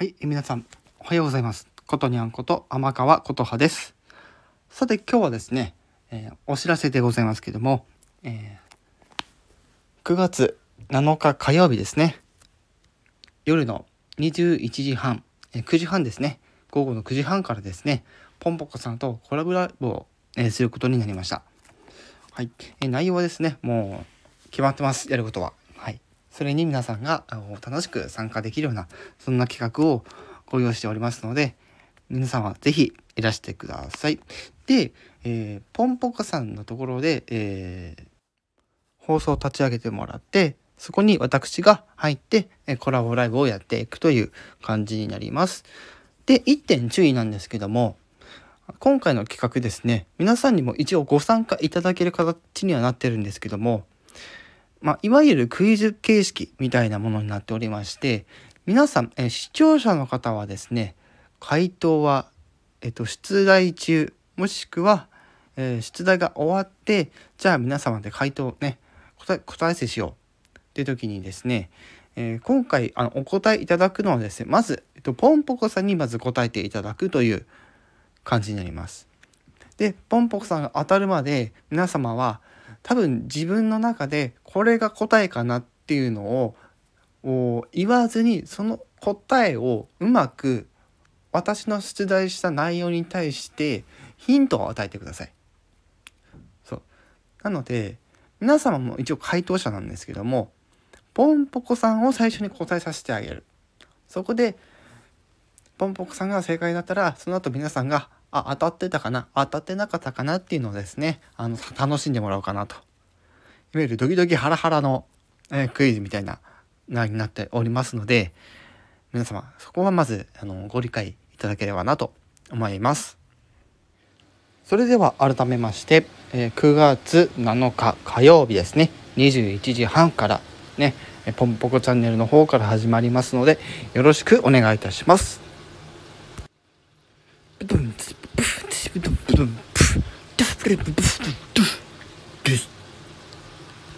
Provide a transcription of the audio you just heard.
はい、皆さん、おはようございます。ことにゃんこと天川琴葉です。さて、今日はですね、えー、お知らせでございますけども、えー、9月7日火曜日ですね、夜の21時半、えー、9時半ですね、午後の9時半からですね、ポンポコさんとコラボライブを、え、することになりました。はい、え、内容はですね、もう決まってます、やることは。それに皆さんが楽しく参加できるようなそんな企画をご用意しておりますので皆さんは是非いらしてください。で、えー、ポンポコさんのところで、えー、放送を立ち上げてもらってそこに私が入ってコラボライブをやっていくという感じになります。で1点注意なんですけども今回の企画ですね皆さんにも一応ご参加いただける形にはなってるんですけどもまあ、いわゆるクイズ形式みたいなものになっておりまして、皆さん、え視聴者の方はですね、回答は、えっと、出題中、もしくは、えー、出題が終わって、じゃあ皆様で回答ね、答え、答え合わせしようっていう時にですね、えー、今回あのお答えいただくのはですね、まず、えっと、ポンポコさんにまず答えていただくという感じになります。で、ポンポコさんが当たるまで皆様は、多分自分の中でこれが答えかなっていうのを言わずにその答えをうまく私の出題した内容に対してヒントを与えてください。そうなので皆様も一応回答者なんですけどもポンポコさんを最初に答えさせてあげる。そこでポンポコさんが正解だったらその後皆さんがあ、当たってたかな？当たってなかったかなっていうのをですね、あの、楽しんでもらおうかなと。いわゆるドキドキハラハラの、えー、クイズみたいな、な、になっておりますので、皆様、そこはまず、あの、ご理解いただければなと思います。それでは改めまして、えー、9月7日火曜日ですね、21時半からね、ポンポコチャンネルの方から始まりますので、よろしくお願いいたします。Pfff.